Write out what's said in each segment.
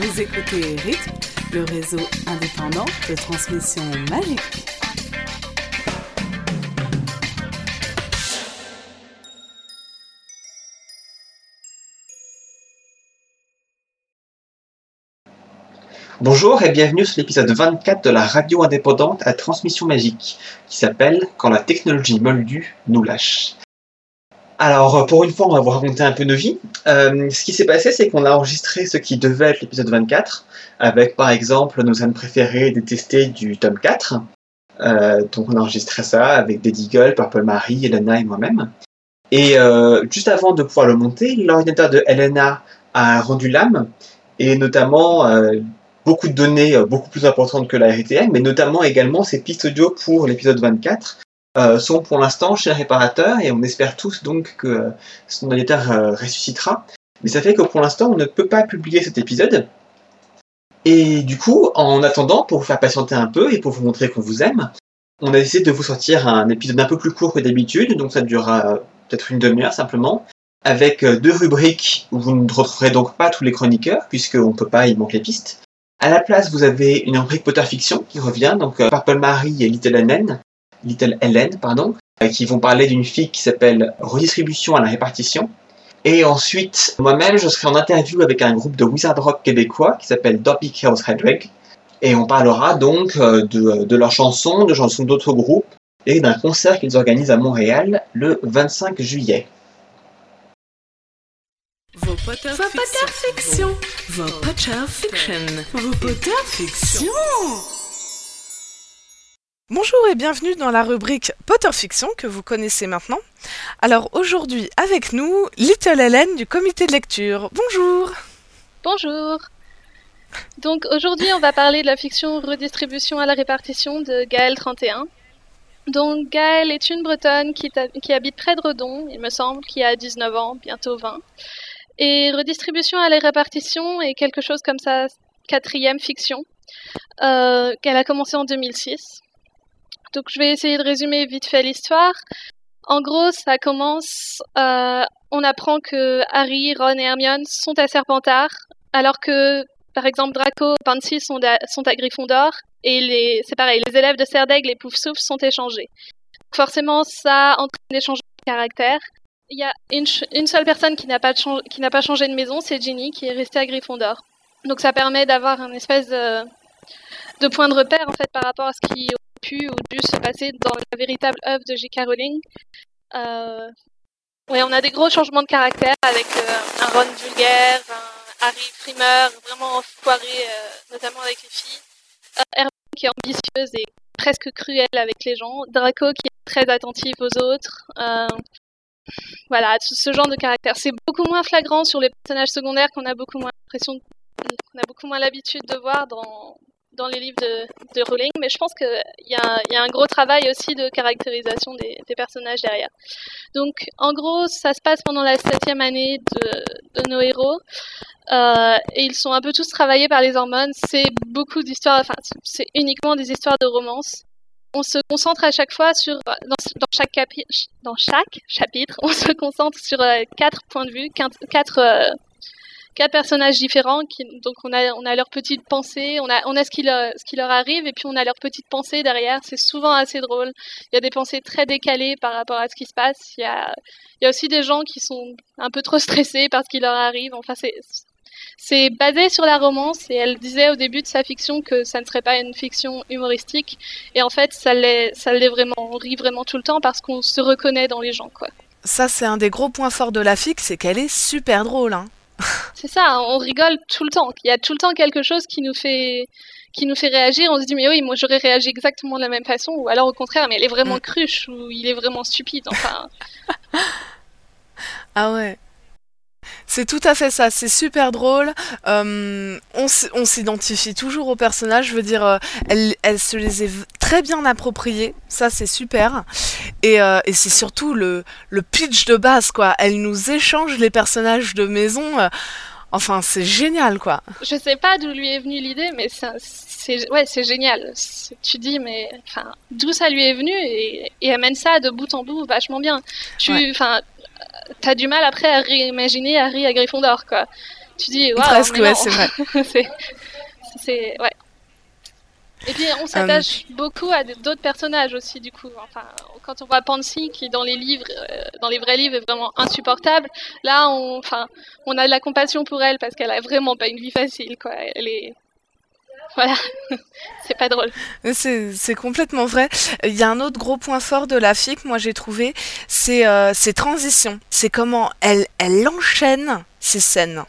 Vous écoutez Rythme, le réseau indépendant de transmission magique. Bonjour et bienvenue sur l'épisode 24 de la radio indépendante à transmission magique, qui s'appelle Quand la technologie moldue nous lâche. Alors, pour une fois, on va vous raconter un peu nos vies. Euh, ce qui s'est passé, c'est qu'on a enregistré ce qui devait être l'épisode 24, avec par exemple nos scènes préférées détestées du tome 4. Euh, donc on a enregistré ça avec Daddy Eagle, Purple Marie, Elena et moi-même. Et euh, juste avant de pouvoir le monter, l'ordinateur de Elena a rendu l'âme, et notamment euh, beaucoup de données beaucoup plus importantes que la RTL, mais notamment également ces pistes audio pour l'épisode 24 euh, sont pour l'instant chez le réparateur et on espère tous donc que euh, son ordinateur euh, ressuscitera. Mais ça fait que pour l'instant on ne peut pas publier cet épisode. Et du coup, en attendant, pour vous faire patienter un peu et pour vous montrer qu'on vous aime, on a essayé de vous sortir un épisode un peu plus court que d'habitude, donc ça durera euh, peut-être une demi-heure simplement, avec euh, deux rubriques où vous ne retrouverez donc pas tous les chroniqueurs, puisqu'on ne peut pas, il manque les pistes. À la place, vous avez une rubrique Potter Fiction qui revient, donc euh, Purple Marie et Little Helen, Little Helen, pardon, euh, qui vont parler d'une fille qui s'appelle Redistribution à la répartition. Et ensuite, moi-même, je serai en interview avec un groupe de wizard rock québécois qui s'appelle Dopey Chaos Headreg. Et on parlera donc euh, de, de leurs chansons, de chansons d'autres groupes et d'un concert qu'ils organisent à Montréal le 25 juillet. Vos Potter Fiction. Vos Potter Fiction. Vos Potter Fiction. Bonjour et bienvenue dans la rubrique Potter Fiction que vous connaissez maintenant. Alors aujourd'hui avec nous, Little Helen du comité de lecture. Bonjour Bonjour. Donc aujourd'hui, on va parler de la fiction Redistribution à la répartition de Gaëlle 31. Donc Gaëlle est une Bretonne qui habite près de Redon, il me semble, qui a 19 ans, bientôt 20. Et Redistribution à la répartition est quelque chose comme sa quatrième fiction, euh, qu'elle a commencé en 2006. Donc je vais essayer de résumer vite fait l'histoire. En gros, ça commence, euh, on apprend que Harry, Ron et Hermione sont à Serpentard, alors que, par exemple, Draco et Pansy sont à, sont à Gryffondor, et c'est pareil, les élèves de Serdaigle et Poufsouffle sont échangés. Forcément, ça entraîne des changements de caractère. Il y a une, une seule personne qui n'a pas, pas changé de maison, c'est Ginny, qui est restée à Gryffondor. Donc ça permet d'avoir un espèce de, de point de repère, en fait, par rapport à ce qui ou dû se passer dans la véritable œuvre de J.K. Rowling. Euh, on a des gros changements de caractère avec euh, un Ron vulgaire, un Harry frimeur, vraiment foiré, euh, notamment avec les filles. Euh, Hermione qui est ambitieuse et presque cruelle avec les gens. Draco qui est très attentif aux autres. Voilà, ce ce genre de caractère. C'est beaucoup moins flagrant sur les personnages secondaires qu'on a beaucoup moins l'impression, qu'on a beaucoup moins l'habitude de voir dans dans les livres de, de Rowling, mais je pense qu'il y, a un- gros travail aussi de caractérisation des, personnages derrière. Donc, en gros, ça se passe pendant la septième année de, nos héros. Euh, et ils sont un peu tous travaillés par les hormones. C'est beaucoup d'histoires, enfin, c'est uniquement des histoires de romance. On se concentre à chaque fois sur, dans chaque chapitre, on se concentre sur euh, quatre points de vue, quatre, quatre, euh, quatre personnages différents. Donc, on a, on a leurs petites pensées, on a, ce qui, leur, leur arrive, et puis on a leurs petites pensées derrière. C'est souvent assez drôle. Il y a des pensées très décalées par rapport à ce qui se passe. Il y a, aussi des gens qui sont un peu trop stressés par ce qui leur arrive. Enfin, c'est, basé sur la romance et elle disait au début de sa fiction que ça ne serait pas une fiction humoristique. Et en fait, ça l'est, vraiment. On rit vraiment tout le temps parce qu'on se reconnaît dans les gens. Ça c'est un des gros points forts de la fic, c'est qu'elle est super drôle. Hein. C'est ça, on rigole tout le temps. Il y a tout le temps quelque chose qui nous fait qui nous fait réagir. On se dit mais oui, moi j'aurais réagi exactement de la même façon, ou alors au contraire, mais elle est vraiment Mm. cruche ou il est vraiment stupide. Enfin, Ah ouais. C'est tout à fait ça, c'est super drôle. Euh, on s'identifie toujours aux personnages, je veux dire, euh, elle, se les est très bien appropriés, ça c'est super. Et, euh, et c'est surtout le, le pitch de base, quoi. Elle nous échange les personnages de maison. enfin, c'est génial, quoi. je sais pas d'où lui est venue l'idée, mais ça- c'est ouais, c'est génial. Tu dis mais enfin d'où ça lui est venu et, et elle mène ça de bout en bout vachement bien. Tu Ouais. enfin t'as du mal après à réimaginer Harry à Gryffondor quoi. tu dis, waouh, Presque, ouais, c'est vrai. c'est, ouais. Et puis on s'attache beaucoup à d'autres personnages aussi, du coup. Enfin, quand on voit Pansy qui dans les livres, euh, dans les vrais livres, est vraiment insupportable. Là, on, enfin, on a de la compassion pour elle parce qu'elle a vraiment pas une vie facile, quoi. Elle est, voilà, c'est pas drôle. C'est complètement vrai. Il y a un autre gros point fort de la FIC, moi j'ai trouvé, c'est euh, ses transitions. C'est comment elle, elle enchaîne ses scènes.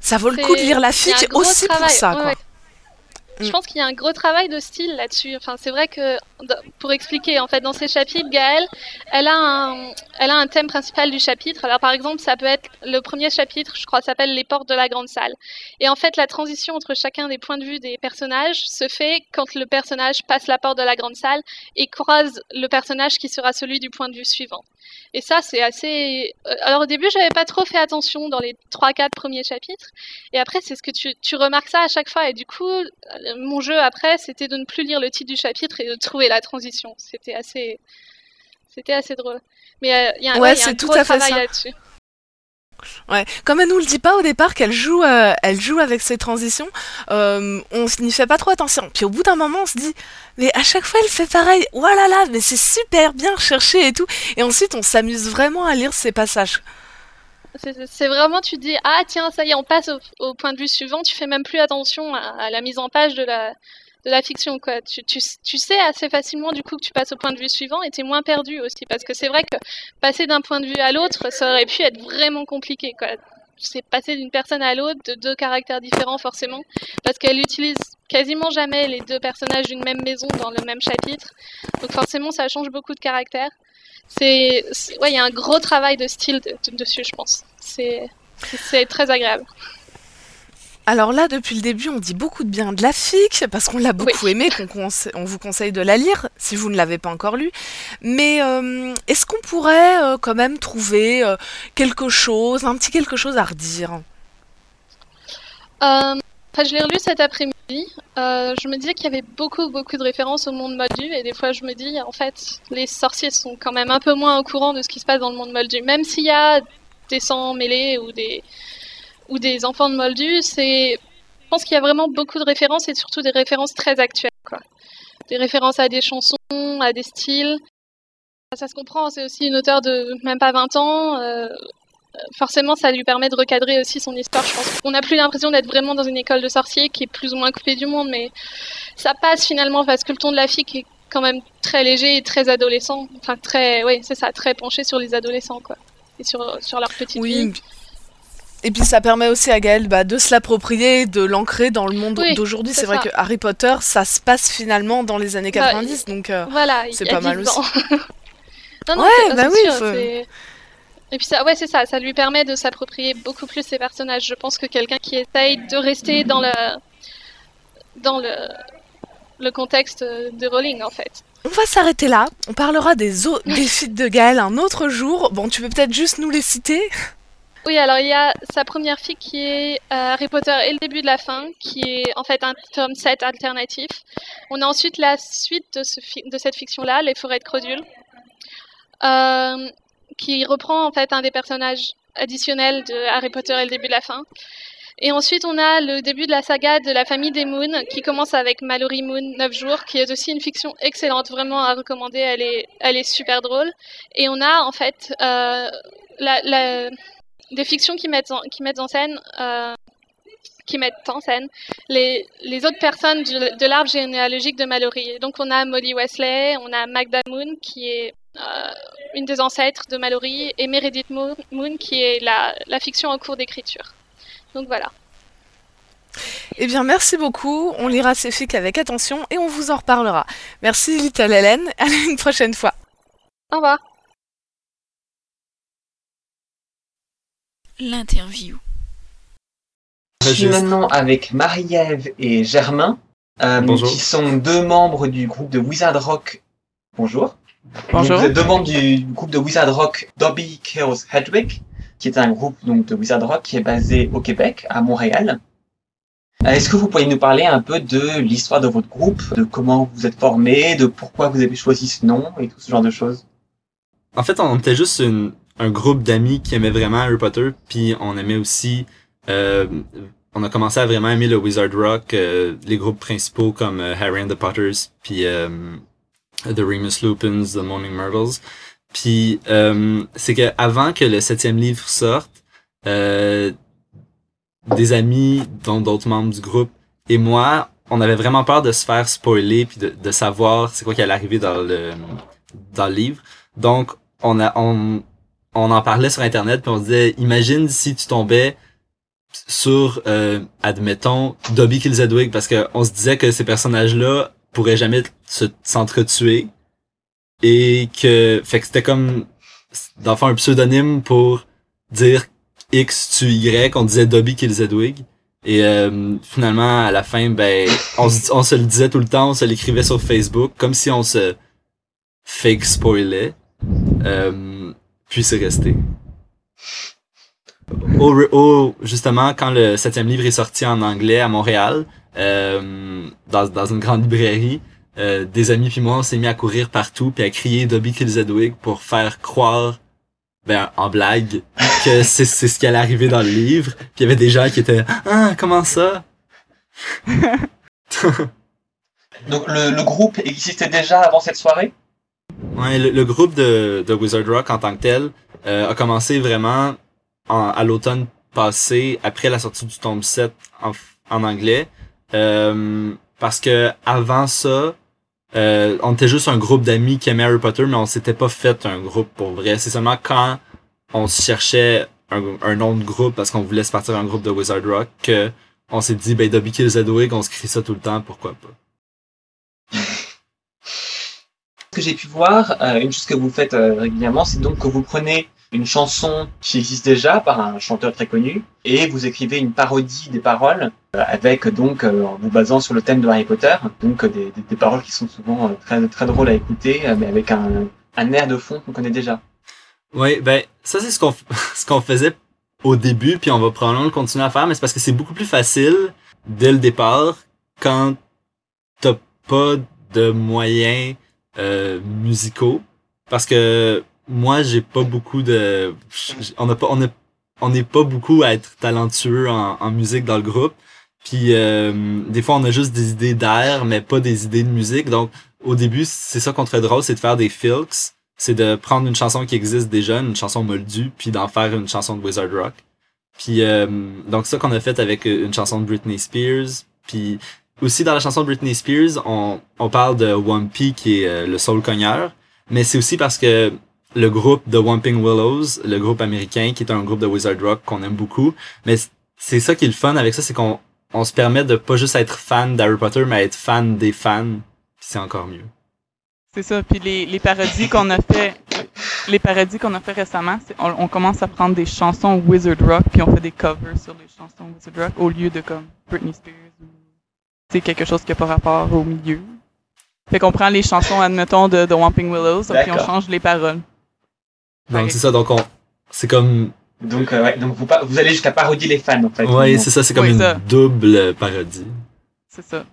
Ça vaut le coup de lire la FIC aussi pour ça, ouais, quoi. ouais. Je Mm. pense qu'il y a un gros travail de style là-dessus. Enfin, c'est vrai que pour expliquer, en fait, dans ces chapitres, Gaëlle, elle a un, elle a un thème principal du chapitre. Alors, par exemple, ça peut être le premier chapitre, je crois, s'appelle les portes de la grande salle. Et en fait, la transition entre chacun des points de vue des personnages se fait quand le personnage passe la porte de la grande salle et croise le personnage qui sera celui du point de vue suivant. Et ça, c'est assez. euh, Alors, au début, j'avais pas trop fait attention dans les 3-4 premiers chapitres. Et après, c'est ce que tu, tu remarques ça à chaque fois. Et du coup, mon jeu après, c'était de ne plus lire le titre du chapitre et de trouver la transition. C'était assez, c'était assez drôle. Mais euh, il y a, un- Ouais, ouais, il y a c'est un tout gros à travail là-dessus. Ouais. Comme elle nous le dit pas au départ qu'elle joue, euh, elle joue avec ses transitions, euh, on n'y fait pas trop attention. Puis au bout d'un moment, on se dit, mais à chaque fois elle fait pareil. Voilà là, mais c'est super bien recherché et tout. Et ensuite, on s'amuse vraiment à lire ces passages. C'est- vraiment, tu dis, ah tiens, ça y est, on passe au, point de vue suivant. Tu fais même plus attention à, la mise en page de la, de la fiction, quoi. Tu, tu, tu sais assez facilement, du coup, que tu passes au point de vue suivant et t'es moins perdu aussi. Parce que c'est vrai que passer d'un point de vue à l'autre, ça aurait pu être vraiment compliqué, quoi. C'est passer d'une personne à l'autre, de deux caractères différents, forcément. Parce qu'elle utilise quasiment jamais les deux personnages d'une même maison dans le même chapitre. Donc forcément, ça change beaucoup de caractères. C'est, ouais, il y a un gros travail de style de- de- dessus, je pense. C'est, c'est- très agréable. Alors là, depuis le début, on dit beaucoup de bien de la FIC, parce qu'on l'a beaucoup aimé, qu'on on vous conseille de la lire, si vous ne l'avez pas encore lu. Mais euh, est-ce qu'on pourrait euh, quand même trouver euh, quelque chose, un petit quelque chose à redire? Euh, enfin, je l'ai relu cet après-midi. Euh, je me disais qu'il y avait beaucoup, beaucoup de références au monde moldu, et des fois je me dis, en fait, les sorciers sont quand même un peu moins au courant de ce qui se passe dans le monde moldu. Même s'il y a des sangs mêlés ou des, ou des enfants de moldu, je pense qu'il y a vraiment beaucoup de références, et surtout des références très actuelles, quoi. Des références à des chansons, à des styles. Ça se comprend, c'est aussi une auteure de même pas 20 ans. euh, forcément, ça lui permet de recadrer aussi son histoire. Je pense qu'on n'a plus l'impression d'être vraiment dans une école de sorciers qui est plus ou moins coupée du monde, mais ça passe finalement parce que le ton de la fille est quand même très léger et très adolescent. Enfin, très, oui, c'est ça, très penché sur les adolescents, quoi. Et sur, sur leur petite Oui. vie. Et puis ça permet aussi à Gaël bah, de se l'approprier, de l'ancrer dans le monde Oui, d'aujourd'hui. c'est vrai que Harry Potter, ça se passe finalement dans les années Bah, 90, donc euh, Voilà, c'est pas mal 10 ans. non, non, Ouais, bah oui, sûr, faut- Et puis ça, ouais, c'est ça, ça lui permet de s'approprier beaucoup plus ses personnages. Je pense que quelqu'un qui essaye de rester dans le, dans le, le contexte de Rowling, en fait. on va s'arrêter là. On parlera des, au- des feats de Gaël un autre jour. Bon, tu peux peut-être juste nous les citer? Oui, alors il y a sa première fille qui est euh, Harry Potter et le début de la fin, qui est en fait un tome 7 alternatif. On a ensuite la suite de, ce fi- de cette fiction-là, Les Forêts de Crodule, euh, qui reprend en fait un des personnages additionnels de Harry Potter et le début de la fin. Et ensuite, on a le début de la saga de la famille des Moon, qui commence avec Mallory Moon 9 jours, qui est aussi une fiction excellente, vraiment à recommander, elle est, elle est super drôle. Et on a en fait euh, des fictions qui mettent en, qui mettent en scène, euh, qui mettent en scène les, les autres personnes de l'arbre généalogique de Mallory. Donc on a Molly Wesley, on a Magda Moon qui est une des ancêtres de Mallory et Meredith Moon, Moon qui est la, la fiction en cours d'écriture. Donc voilà. Eh bien, merci beaucoup. On lira ces fics avec attention et on vous en reparlera. Merci, Little Hélène. À une prochaine fois. Au revoir. L'interview. Je suis maintenant avec Marie-Ève et Germain, euh, qui sont deux membres du groupe de Wizard Rock. Bonjour. Bonjour. Vous êtes deux membres du groupe de Wizard Rock Dobby Chaos Hedwig, qui est un groupe donc, de Wizard Rock qui est basé au Québec, à Montréal. Euh, Est-ce que vous pourriez nous parler un peu de l'histoire de votre groupe, de comment vous êtes formé, de pourquoi vous avez choisi ce nom et tout ce genre de choses? En fait, on était juste une- un groupe d'amis qui aimaient vraiment Harry Potter, puis on aimait aussi euh, on a commencé à vraiment aimer le Wizard Rock, euh, les groupes principaux comme euh, Harry and the Potters, puis euh, The Remus Lupins, The Moaning Myrtles. Puis c'est que avant que le septième livre sorte, des amis, dont d'autres membres du groupe, et moi, on avait vraiment peur de se faire spoiler puis de, de savoir c'est quoi qui allait arriver dans le dans le livre. Donc on a on on en parlait sur internet puis on disait imagine si tu tombais sur euh, admettons Dobby Killzedwig parce que on se disait que ces personnages-là pourraient jamais se s'entretuer et que fait que c'était comme d'enfant un pseudonyme pour dire X tu Y on disait Dobby Killzedwig et euh, finalement, à la fin, ben, on se, le disait tout le temps, on se l'écrivait sur Facebook, comme si on se fake spoilait. Euh, puis c'est resté. Au, justement, quand le septième livre est sorti en anglais à Montréal, dans, dans une grande librairie, euh, des amis puis moi, on s'est mis à courir partout puis à crier Dobby Killzedwig pour faire croire ben, en blague, que c'est, c'est ce qui allait arriver dans le livre. Puis il y avait des gens qui étaient Ah, comment ça? Donc le, le, groupe existait déjà avant cette soirée? Ouais, le, groupe de, de, Wizard Rock en tant que tel euh, a commencé vraiment en, à l'automne passé, après la sortie du tome 7 en, en anglais. Euh, parce que avant ça, euh, on était juste un groupe d'amis qui aimaient Harry Potter, mais on s'était pas fait un groupe pour vrai. C'est seulement quand on cherchait un, nom de groupe parce qu'on voulait se partir un groupe de Wizard Rock que on s'est dit, ben, Dobby Kill Zedwig, on se crie ça tout le temps, pourquoi pas? Ce que j'ai pu voir, euh, une chose que vous faites euh, régulièrement, c'est donc que vous prenez une chanson qui existe déjà par un chanteur très connu et vous écrivez une parodie des paroles euh, avec donc euh, en vous basant sur le thème de Harry Potter donc des, des, paroles qui sont souvent euh, très très drôles à écouter mais avec un, un air de fond qu'on connaît déjà. Oui, ben ça c'est ce qu'on ce qu'on faisait au début puis on va probablement le continuer à faire mais c'est parce que c'est beaucoup plus facile dès le départ quand t'as pas de moyens euh, musicaux parce que moi, j'ai pas beaucoup de, on pas, on on n'est pas beaucoup à être talentueux en, musique dans le groupe. Puis euh, des fois, on a juste des idées d'air, mais pas des idées de musique. Donc, au début, c'est ça qu'on trouvait drôle, c'est de faire des filks. C'est de prendre une chanson qui existe déjà, une chanson moldue, puis d'en faire une chanson de Wizard Rock. Puis euh, donc ça qu'on a fait avec une chanson de Britney Spears. Puis aussi dans la chanson de Britney Spears, on, parle de Wumpy qui est euh, le soul cogneur. Mais c'est aussi parce que le groupe The Wamping Willows, le groupe américain, qui est un groupe de Wizard Rock qu'on aime beaucoup. Mais c'est ça qui est le fun avec ça, c'est qu'on on se permet de pas juste être fan d'Harry Potter, mais être fan des fans. C'est encore mieux. C'est ça. Puis les, les parodies qu'on a fait, les parodies qu'on a fait récemment, on, on, commence à prendre des chansons Wizard Rock, puis on fait des covers sur les chansons Wizard Rock au lieu de comme Britney Spears ou c'est quelque chose qui a pas rapport au milieu. Fait qu'on prend les chansons, admettons, de The Wamping Willows, puis on change les paroles. Donc c'est ça, donc on, c'est comme. Donc, euh, ouais, donc vous, vous allez jusqu'à parodier les fans en fait. Ouais, c'est ça, c'est comme Oui, une ça. double parodie. C'est ça.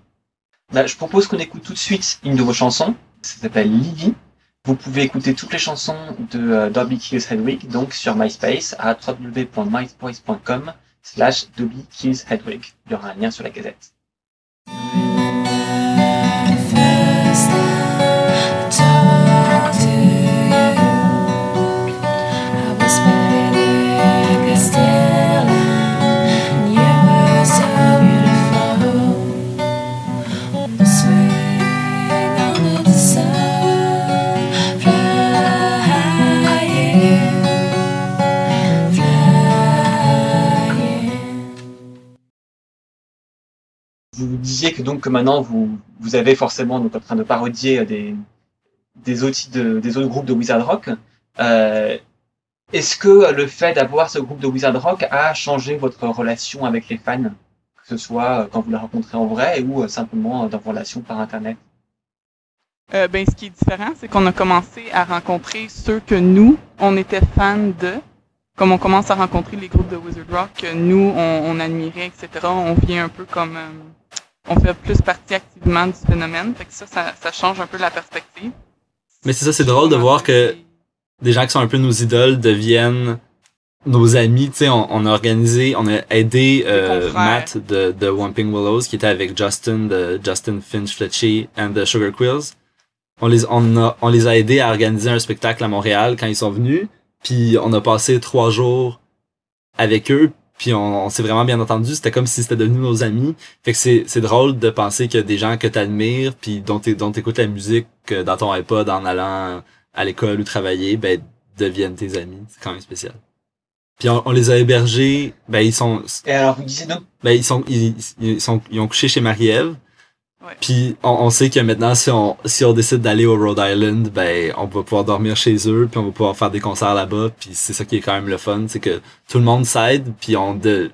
Bah, je propose qu'on écoute tout de suite une de vos chansons. Ça s'appelle Livy. Vous pouvez écouter toutes les chansons de euh, Dobby Kills Hedwig donc sur MySpace à www.myspace.com slash Dobby Kills Hedwig. Il y aura un lien sur la gazette. Que donc que maintenant vous, vous avez forcément donc en train de parodier des, des, autres, de, des autres groupes de Wizard Rock. Euh, Est-ce que le fait d'avoir ce groupe de Wizard Rock a changé votre relation avec les fans, que ce soit quand vous les rencontrez en vrai ou simplement dans vos relations par Internet? Euh, ben, ce qui est différent, c'est qu'on a commencé à rencontrer ceux que nous, on était fans de. Comme on commence à rencontrer les groupes de Wizard Rock que nous, on, admirait, etc., on vient un peu comme... euh, on fait plus partie activement du phénomène. Fait que ça, ça, ça change un peu la perspective. Mais c'est ça, c'est drôle de voir que des gens qui sont un peu nos idoles deviennent nos amis, tu sais, on, on a organisé, on a aidé euh. Matt de, de Wamping Willows qui était avec Justin de Justin Finch Fletcher and the Sugar Quills. On les, on, a, on les a aidés à organiser un spectacle à Montréal quand ils sont venus. Puis on a passé trois jours avec eux. Puis on, on s'est vraiment bien entendu. C'était comme si c'était devenu nos amis. Fait que c'est, c'est drôle de penser que des gens que t'admires puis dont dont t'écoutes la musique euh, dans ton iPod en allant à l'école ou travailler, ben deviennent tes amis. C'est quand même spécial. Puis on, on les a hébergés. Ben ils sont, Et alors, vous disiez donc, ben ils sont, ils, ils sont, ils ont couché chez Marie-Ève. Puis on, on sait que maintenant si on si on décide d'aller au Rhode Island, ben on va pouvoir dormir chez eux, puis on va pouvoir faire des concerts là-bas. Puis c'est ça qui est quand même le fun, c'est que tout le monde s'aide, puis on de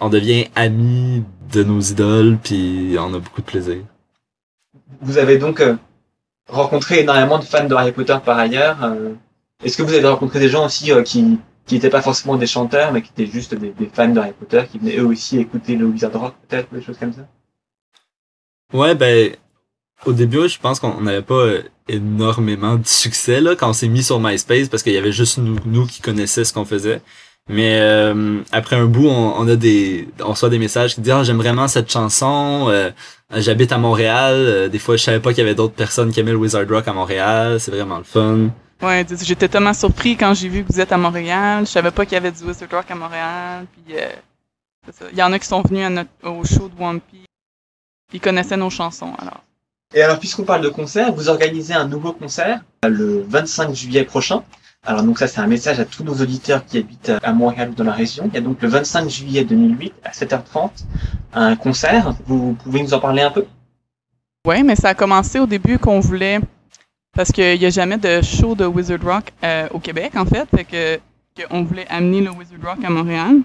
on devient amis de nos idoles, puis on a beaucoup de plaisir. vous avez donc euh, rencontré énormément de fans de Harry Potter par ailleurs. euh. Est-ce que vous avez rencontré des gens aussi euh, qui qui n'étaient pas forcément des chanteurs, mais qui étaient juste des, des fans de Harry Potter, qui venaient eux aussi écouter le Wizard Rock, peut-être, des choses comme ça? Ouais, ben, au début, je pense qu'on n'avait pas euh, énormément de succès, là, quand on s'est mis sur MySpace, parce qu'il y avait juste nous, nous qui connaissaient ce qu'on faisait. Mais euh, après un bout, on, a des, on reçoit des messages qui disent ah j'aime vraiment cette chanson, euh, j'habite à Montréal. euh, des fois, je savais pas qu'il y avait d'autres personnes qui aimaient le Wizard Rock à Montréal. C'est vraiment le fun. Ouais, j'étais tellement surpris quand j'ai vu que vous êtes à Montréal. Je savais pas qu'il y avait du Wizard Rock à Montréal. Puis, euh. Il y en a qui sont venus à notre, au show de One Piece. Ils connaissaient nos chansons, alors. Et alors, puisqu'on parle de concert, vous organisez un nouveau concert euh, le 25 juillet prochain. Alors, donc ça, c'est un message à tous nos auditeurs qui habitent à Montréal ou dans la région. Il y a donc le 25 juillet 2008 à 7h30 un concert. Vous pouvez nous en parler un peu? Ouais, mais ça a commencé au début qu'on voulait, parce qu'il n'y a jamais de show de Wizard Rock euh, au Québec, en fait, fait que qu'on voulait amener le Wizard Rock à Montréal.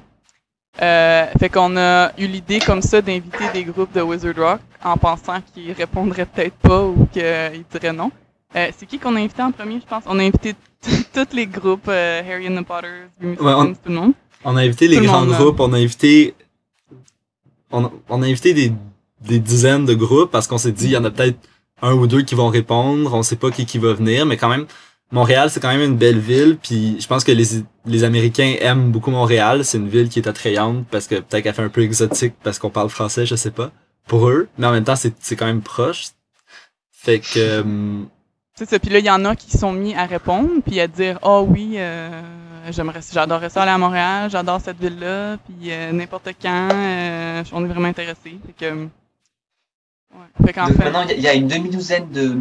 Euh, fait qu'on a eu l'idée comme ça d'inviter des groupes de Wizard Rock en pensant qu'ils répondraient peut-être pas ou qu'ils diraient non. Euh, c'est qui qu'on a invité en premier, je pense? On a invité tous les groupes, euh, Harry and the Potters, Ouais, on- tout le monde. On a invité les Tout grands groupes, on a invité, on, on a invité des, des dizaines de groupes parce qu'on s'est dit, il y en a peut-être un ou deux qui vont répondre, on sait pas qui qui va venir, mais quand même, Montréal, c'est quand même une belle ville, puis je pense que les, les Américains aiment beaucoup Montréal, c'est une ville qui est attrayante parce que peut-être qu'elle fait un peu exotique parce qu'on parle français, je sais pas, pour eux, mais en même temps, c'est, c'est quand même proche. Fait que, euh, C'est ça. Puis là, il y en a qui sont mis à répondre, puis à dire « Oh oui, euh, j'aimerais, j'adorerais ça aller à Montréal, j'adore cette ville-là, puis euh, n'importe quand, euh, on est vraiment intéressés. » Fait que... Ouais. Fait qu'en Donc fait... maintenant, il y a- il y, a une demi-douzaine de,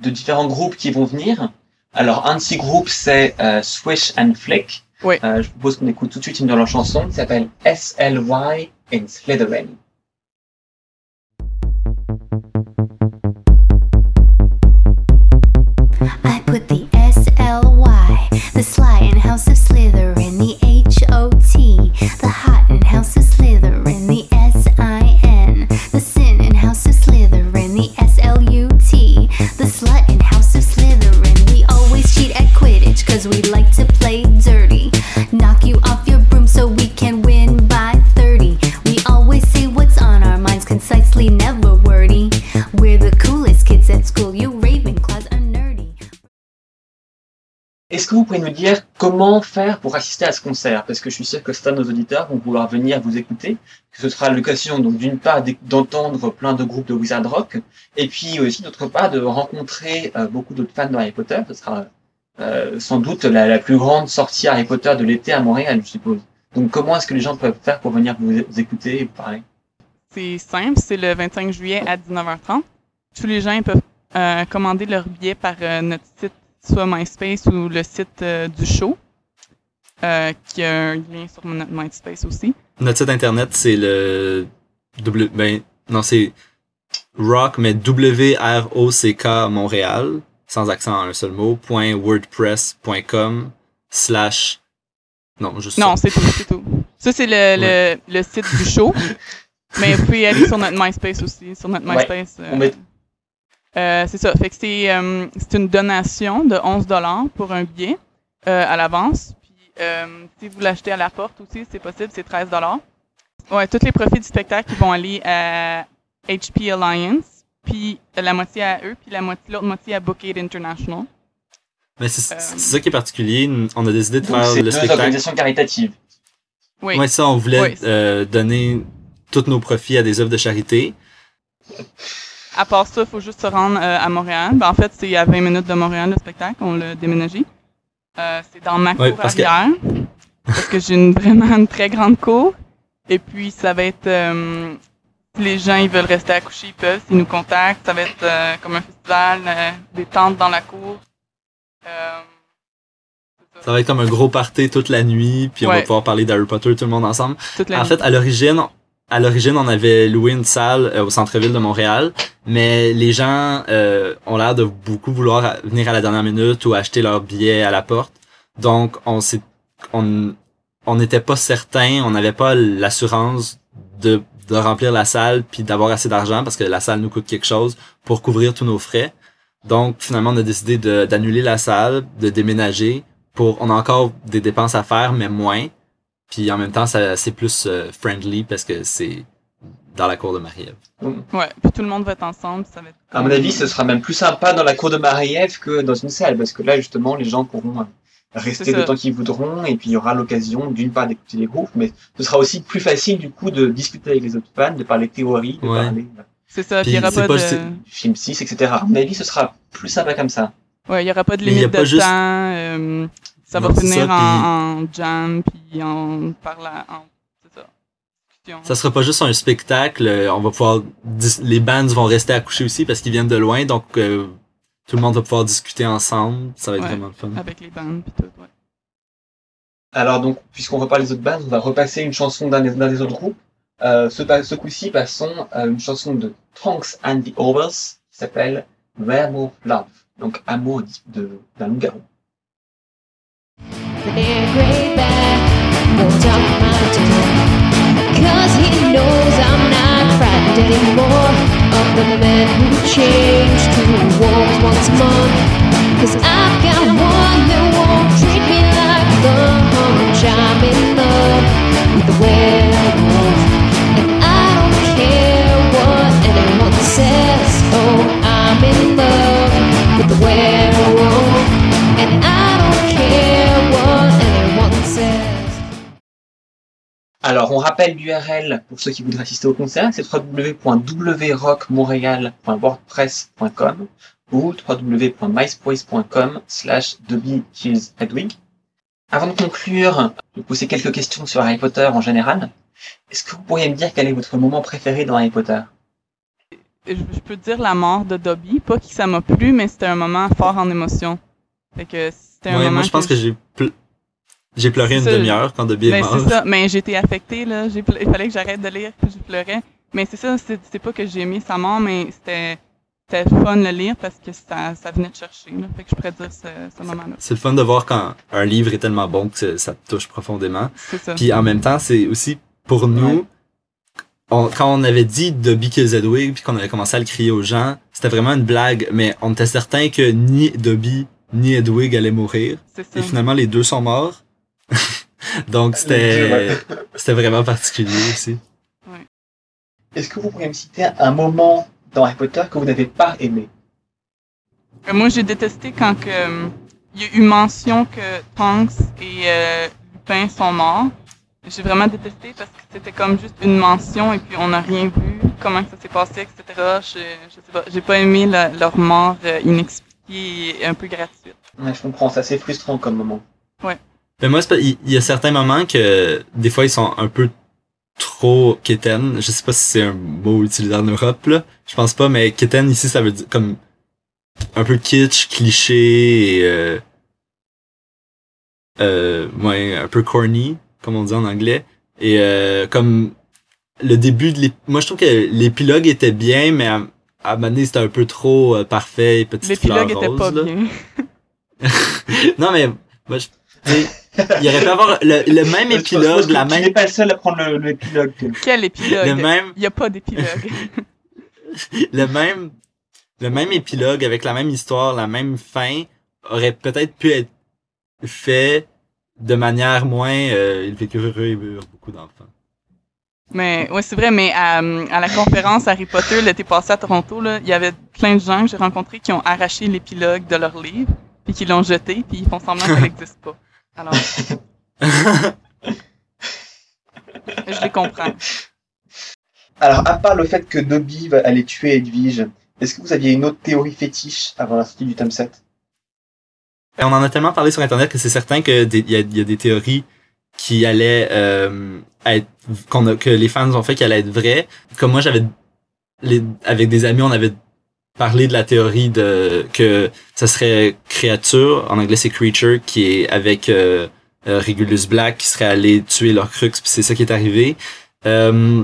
de différents groupes qui vont venir. Alors, un de ces groupes, c'est euh, Swish and Flick. Oui. Euh, je vous propose qu'on écoute tout de suite une de leurs chansons qui s'appelle SLY in Slytherin. Comment faire pour assister à ce concert Parce que je suis sûr que certains de nos auditeurs vont vouloir venir vous écouter, que ce sera l'occasion donc d'une part d'entendre plein de groupes de Wizard Rock, et puis aussi d'autre part de rencontrer euh, beaucoup d'autres fans de Harry Potter. Ce sera euh, sans doute la, plus grande sortie Harry Potter de l'été à Montréal, je suppose. Donc comment est-ce que les gens peuvent faire pour venir vous, écouter et vous parler? C'est simple, c'est le 25 juillet à 19h30. Tous les gens peuvent euh, commander leur billet par notre site, soit MySpace ou le site euh, du show, euh, qui a un lien sur notre MySpace aussi. notre site internet, c'est le W, ben, non, c'est rock, mais W-R-O-C-K Montréal, sans accent en un seul mot, point wordpress.com slash, non, juste Non, ça. c'est tout, c'est tout. Ça, c'est le, le, le site du show. Mais vous pouvez aller sur notre MySpace aussi, sur notre Ouais, MySpace. euh, on met- euh, c'est ça. Fait que c'est euh, c'est une donation de 11 dollars pour un billet euh, à l'avance. Puis euh, si vous l'achetez à la porte aussi, c'est possible, c'est 13 dollars. Ouais, tous les profits du spectacle vont aller à HP Alliance, puis la moitié à eux, puis la moitié l'autre moitié à Bookade International. Mais c'est Euh, c'est ça qui est particulier. On a décidé de faire c'est le deux spectacle. organisations caritatives. Oui. Ouais, ça, on voulait Oui. euh, donner tous nos profits à des œuvres de charité. À part ça, il faut juste se rendre euh, à Montréal. Ben, en fait, c'est à 20 minutes de Montréal le spectacle. On l'a déménagé. Euh, c'est dans ma cour parce que- arrière. Parce que j'ai une, vraiment une très grande cour. Et puis, ça va être... euh, si les gens ils veulent rester accouchés, ils peuvent. S'ils nous contactent, ça va être comme un festival, des tentes dans la cour. Ça va être comme un gros party toute la nuit, puis on va pouvoir parler d'Harry Potter tout le monde ensemble. En nuit. fait, à l'origine, à l'origine, on avait loué une salle euh, au centre-ville de Montréal, mais les gens euh, ont l'air de beaucoup vouloir venir à la dernière minute ou acheter leur billet à la porte. Donc, on s'est, on, on n'était pas certain, on n'avait pas l'assurance de, de remplir la salle puis d'avoir assez d'argent parce que la salle nous coûte quelque chose pour couvrir tous nos frais. Donc, finalement, on a décidé d'annuler la salle, de déménager. Pour, on a encore des dépenses à faire, mais moins. Puis en même temps, c'est plus euh, friendly parce que c'est dans la cour de Marie-Ève. Ouais, puis tout le monde va être ensemble, ça va être... À mon avis, ce sera même plus sympa dans la cour de Marie-Ève que dans une salle, parce que là, justement, les gens pourront euh, rester le temps qu'ils voudront, et puis il y aura l'occasion, d'une part, d'écouter les groupes, mais ce sera aussi plus facile, du coup, de discuter avec les autres fans, de parler théorie, de Ouais. parler euh, C'est ça, puis Puis il y aura pas, pas de... film 6, etc. À mon avis, ce sera plus sympa comme ça. Ouais, il y aura pas de limite de juste- temps. euh, ça Non, va ça, en, en jam, puis en parlant, en, c'est ça. Ça sera pas juste un spectacle, euh, on va pouvoir les bands vont rester accouchés aussi parce qu'ils viennent de loin, donc euh, tout le monde va pouvoir discuter ensemble. Ça va être Ouais. vraiment le fun. Avec les bandes, puis tout, ouais. Alors donc, puisqu'on reparle des autres bandes, on va repasser une chanson d'un des, d'un des autres groupes. Euh, ce, coup-ci, passons à une chanson de Trunks and the Overs qui s'appelle Werewolf Love, donc amour de- d'un loup-garou. He knows I'm not frightened anymore of the who wolves I've got one that won't treat me like lunch. I'm in love with the. And I don't care what anyone says. Oh, I'm in love Alors, on rappelle l'URL pour ceux qui voudraient assister au concert, c'est www.wrockmontréal.wordpress.com ou www.myspace.com slash Hedwig. Avant de conclure, je vais vous poser quelques questions sur Harry Potter en général. Est-ce que vous pourriez me dire quel est votre moment préféré dans Harry Potter? Je, je peux dire la mort de Dobby, pas que ça m'a plu, mais c'était un moment fort en émotion. Fait que c'était un Ouais, moment moi, je pense que, j'ai ple- j'ai pleuré une demi-heure quand Dobby est Ben, c'est ça, mais j'étais affectée, là. Ple- Il fallait que j'arrête de lire, puis je pleurais. Mais c'est ça, c'est pas que j'ai aimé sa mort, mais c'était c'était fun de le lire parce que ça, ça venait de chercher, là. Fait que je pourrais dire ce, ce moment-là. C'est le fun de voir quand un livre est tellement bon que ça- te touche profondément. C'est ça. Puis en même temps, c'est aussi pour nous, Ouais. on- quand on avait dit Dobby kills Edwig, puis qu'on avait commencé à le crier aux gens, c'était vraiment une blague, mais on était certain que ni Dobby ni Edwig allaient mourir. C'est ça. Et finalement, les deux sont morts. Donc c'était c'était vraiment particulier aussi. Est-ce que vous pourriez me citer un moment dans Harry Potter que vous n'avez pas aimé? Euh, Moi, j'ai détesté quand que, euh, il y a eu mention que Tonks et euh, Lupin sont morts. J'ai vraiment détesté parce que c'était comme juste une mention et puis on n'a rien vu, comment que ça s'est passé, etc. Je, je sais pas, j'ai pas aimé la- leur mort euh, inexpliquée et un peu gratuite. Ouais, Je comprends, c'est assez frustrant comme moment. Mais moi, c'est pas- il y, a certains moments que des fois ils sont un peu trop kitten. Je sais pas si c'est un mot utilisé en Europe là. Je pense pas, mais kitten ici ça veut dire comme un peu kitsch, cliché et euh, euh, ouais, un peu corny, comme on dit en anglais. Et euh, comme le début de l'ép... Moi je trouve que l'épilogue était bien, mais à, à un moment donné, c'était un peu trop euh, parfait et petite fleur L'épilogue était rose, pas là. bien. non mais moi je il aurait pu avoir le, le même épilogue, que la Tu n'es même pas le seul à prendre le- l'épilogue. Quel épilogue? le même Il n'y a pas d'épilogue. le même le même épilogue avec la même histoire, la même fin aurait peut-être pu être fait de manière moins euh, il et eurent beaucoup d'enfants. Mais ouais, c'est vrai, mais à, à la conférence Harry Potter l'été passé à Toronto, là, il y avait plein de gens que j'ai rencontrés qui ont arraché l'épilogue de leur livre puis qu'ils l'ont jeté, puis ils font semblant qu'elle n'existe pas. Alors, je les comprends. Alors, à part le fait que Dobby va aller tuer Edwige, est-ce que vous aviez une autre théorie fétiche avant la sortie du tome 7 Et on en a tellement parlé sur Internet que c'est certain que des- il y, y a des théories qui allaient euh, être qu'on a, que les fans ont fait qui allaient être vraies. Comme moi, j'avais les- avec des amis, on avait parlé de la théorie de que ça serait créature en anglais c'est creature qui est avec euh, euh, Regulus Black qui serait allé tuer leur crux puis c'est ça qui est arrivé. Euh,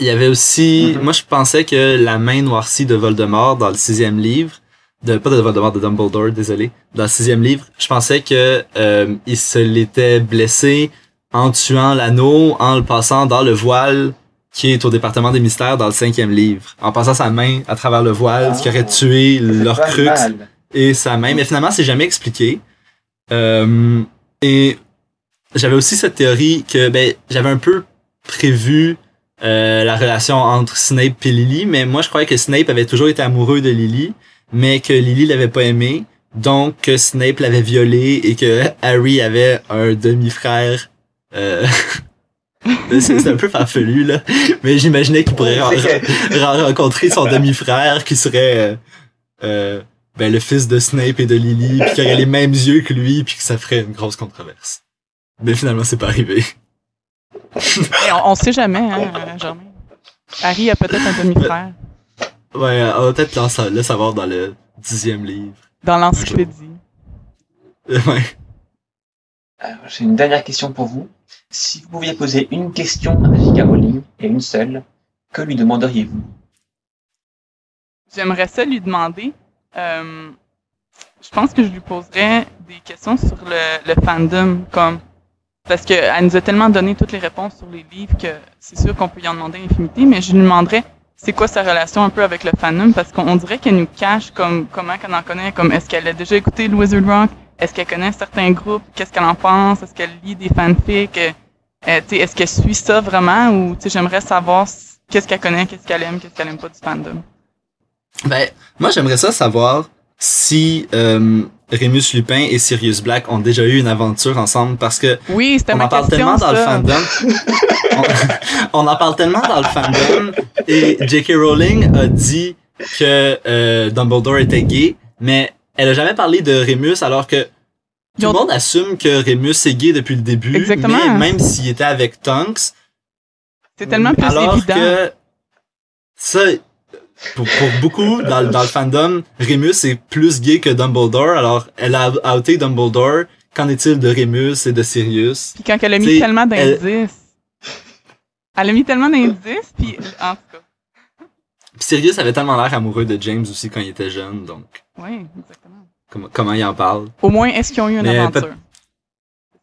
il y avait aussi, Mhm. moi je pensais que la main noircie de Voldemort dans le sixième livre de pas de Voldemort de Dumbledore désolé dans le sixième livre je pensais que euh, il se l'était blessé en tuant l'anneau en le passant dans le voile qui est au département des mystères dans le cinquième livre. En passant sa main à travers le voile ce qui aurait tué leur Ça fait crux et sa main. Mais finalement c'est jamais expliqué. Euh, et j'avais aussi cette théorie que ben j'avais un peu prévu euh, la relation entre Snape et Lily, mais moi je croyais que Snape avait toujours été amoureux de Lily, mais que Lily l'avait pas aimé, donc que Snape l'avait violée et que Harry avait un demi-frère. Euh... c'est un peu farfelu là, mais j'imaginais qu'il pourrait rencontrer son demi-frère qui serait euh, euh, ben, le fils de Snape et de Lily, puis qui aurait les mêmes yeux que lui, puis que ça ferait une grosse controverse. Mais finalement, c'est pas arrivé. Et on, on sait jamais, hein, euh, Germain. Harry a peut-être un demi-frère Ouais, on va peut-être le sa- le savoir dans le dixième livre. dans l'encyclopédie. Ouais. Alors, J'ai une dernière question pour vous. Si vous pouviez poser une question à J.K. Rowling, et une seule, que lui demanderiez-vous? J'aimerais ça lui demander. euh, je pense que je lui poserais des questions sur le, fandom, comme parce qu'elle nous a tellement donné toutes les réponses sur les livres que c'est sûr qu'on peut y en demander infinité, mais je lui demanderais c'est quoi sa relation un peu avec le fandom, parce qu'on on dirait qu'elle nous cache comme comment qu'elle en connaît, comme est-ce qu'elle a déjà écouté le Wizard Rock, est-ce qu'elle connaît certains groupes, qu'est-ce qu'elle en pense, est-ce qu'elle lit des fanfics, euh, est-ce qu'elle suit ça vraiment, ou j'aimerais savoir qu'est-ce qu'elle connaît, qu'est-ce qu'elle aime, qu'est-ce qu'elle aime pas du fandom. Ben, moi, j'aimerais ça savoir si euh, Remus Lupin et Sirius Black ont déjà eu une aventure ensemble, parce que Oui, c'était on ma en parle question, tellement dans le fandom. on, on en parle tellement dans le fandom. Et J.K. Rowling a dit que euh, Dumbledore était gay, mais elle a jamais parlé de Remus alors que tout le monde assume que Remus est gay depuis le début. Exactement. Mais même s'il était avec Tonks, C'est tellement plus alors évident. que ça, pour, pour beaucoup dans, le- dans le fandom, Remus est plus gay que Dumbledore. Alors, elle a outé Dumbledore. Qu'en est-il de Remus et de Sirius? Puis quand elle a mis T'sais, tellement elle- d'indices. Elle... a mis tellement d'indices, puis en tout cas. Puis Sirius avait tellement l'air amoureux de James aussi quand il était jeune, donc Oui, exactement. comment, comment il en parle? Au moins, est-ce qu'ils ont eu une Mais aventure?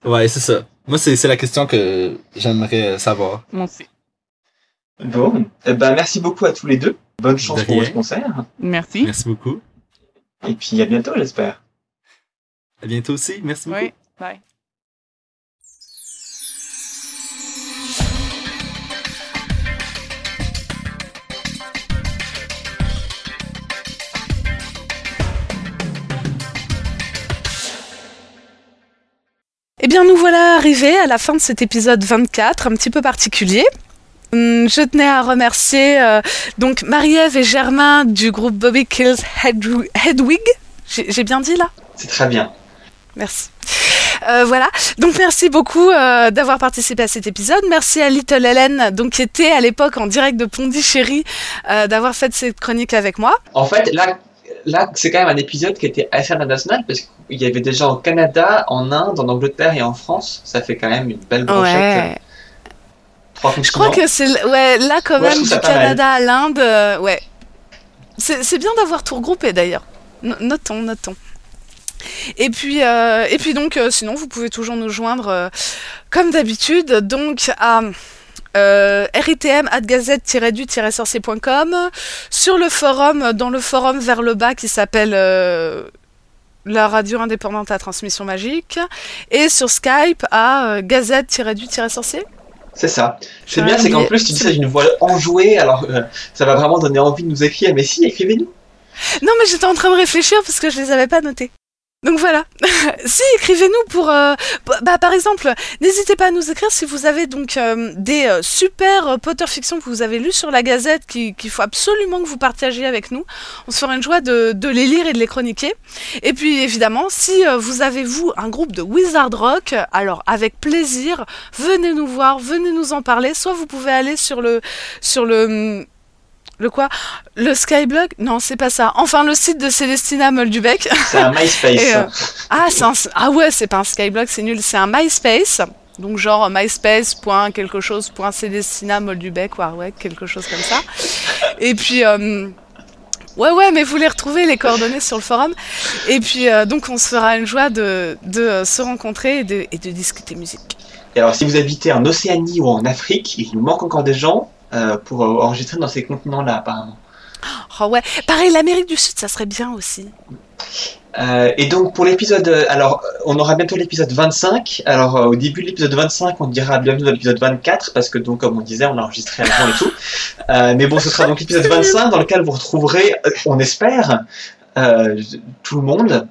Ouais, c'est ça. Moi, c'est c'est la question que j'aimerais savoir. Moi aussi. Bon, eh ben, merci beaucoup à tous les deux. Bonne chance pour votre concert. Merci. Merci beaucoup. Et puis à bientôt, j'espère. À bientôt aussi. Merci beaucoup. Oui, bye. Eh bien, nous voilà arrivés à la fin de cet épisode 24, un petit peu particulier. Hum, Je tenais à remercier euh, donc Marie-Ève et Germain du groupe Bobby Kills Hedw- Hedwig. J'ai j'ai bien dit là? C'est très bien. Merci. Euh, voilà, donc merci beaucoup euh, d'avoir participé à cet épisode. Merci à Little Helen, donc qui était à l'époque en direct de Pondichéry, euh, d'avoir fait cette chronique avec moi. En fait, là, là c'est quand même un épisode qui était assez international parce qu'il y avait déjà au Canada, en Inde, en Angleterre et en France. Ça fait quand même une belle brochette. Ouais. Je crois que c'est ouais là quand Ouais, même du. Canada à l'Inde, euh, ouais. C'est c'est bien d'avoir tout regroupé d'ailleurs. No- Notons, notons. Et puis, euh, et puis donc, euh, sinon, vous pouvez toujours nous joindre comme d'habitude, donc à euh, ritm@gazette-du-sorcier.com, sur le forum, dans le forum vers le bas qui s'appelle euh, la radio indépendante à transmission magique, et sur Skype à euh, gazette-du-sorcier. C'est ça. C'est J'aurais bien, c'est qu'en plus tu dis ça d'une voix enjouée, alors euh, ça va vraiment donner envie de nous écrire. Mais si, écrivez-nous. Non, mais j'étais en train de réfléchir parce que je les avais pas notés. Donc voilà. si, écrivez-nous pour. euh, bah, par exemple, n'hésitez pas à nous écrire si vous avez donc euh, des euh, super Potter fiction que vous avez lus sur la Gazette qui- qu'il faut absolument que vous partagiez avec nous. On se fera une joie de, de les lire et de les chroniquer. Et puis évidemment, si vous avez vous un groupe de Wizard Rock, alors avec plaisir, venez nous voir, venez nous en parler. Soit vous pouvez aller sur le sur le hum, le quoi? Le Skyblog? Non, c'est pas ça. Enfin, le site de Célestina Moldubec. C'est un MySpace. Et, euh, Ah, un... ah ouais, c'est pas un Skyblog, c'est nul. C'est un MySpace. Donc genre myspace.quelque chose .célestina Moldubec, Warwick, quelque chose comme ça. Et puis... euh, Ouais, ouais, mais vous les retrouvez, les coordonnées sur le forum. Et puis, euh, donc, on se fera une joie de, de euh, se rencontrer et de, et de discuter musique. Et alors, si vous habitez en Océanie ou en Afrique, il nous manque encore des gens euh, pour euh, enregistrer dans ces continents-là, apparemment. Oh ouais, pareil, l'Amérique du Sud, ça serait bien aussi. Euh, et donc, pour l'épisode. Alors, on aura bientôt l'épisode 25. Alors, euh, au début de l'épisode 25, on dira bienvenue dans l'épisode 24, parce que, donc, comme on disait, on a enregistré avant et tout. Euh, mais bon, ce sera donc l'épisode 25 dans lequel vous retrouverez, on espère, tout le monde.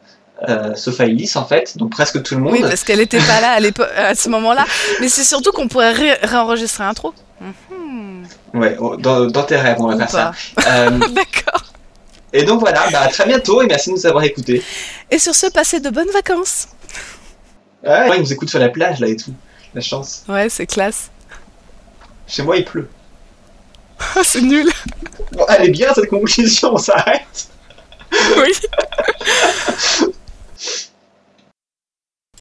Euh, sauf Alice en fait, donc presque tout le monde. Oui, parce qu'elle était pas là à, ce moment-là. Mais c'est surtout qu'on pourrait ré- réenregistrer un trou. Ouais, dans, dans tes rêves, on va Ou faire ça. pas. Euh, D'accord. et donc voilà, bah, à très bientôt et merci de nous avoir écoutés. Et sur ce, passez de bonnes vacances. Ouais, ils nous écoutent sur la plage là et tout. La chance. Ouais, c'est classe. Chez moi, il pleut. Ah, c'est nul. Bon, elle est bien cette conclusion, on s'arrête. Oui.